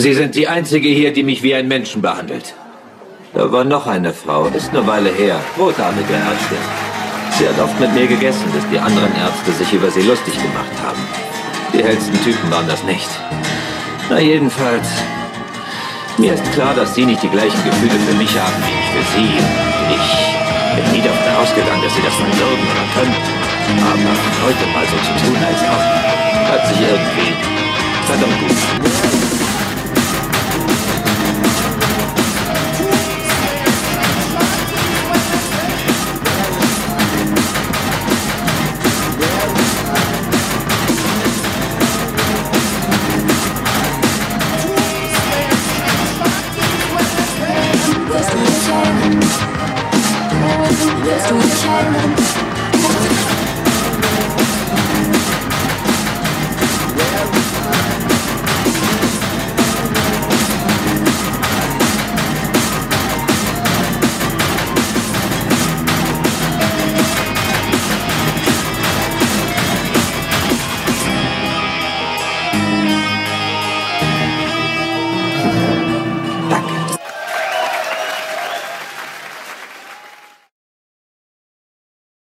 Sie sind die Einzige hier, die mich wie ein Menschen behandelt. Da war noch eine Frau, ist eine Weile her, rothaarige Ärztin. Sie hat oft mit mir gegessen, bis die anderen Ärzte sich über sie lustig gemacht haben. Die hellsten Typen waren das nicht. Na jedenfalls, mir ist klar, dass Sie nicht die gleichen Gefühle für mich haben wie ich für Sie. Ich bin nie davon ausgegangen, dass Sie das mal würden oder können. Aber heute mal so zu tun, als ob, hat sich irgendwie verdammt gut. Let's challenge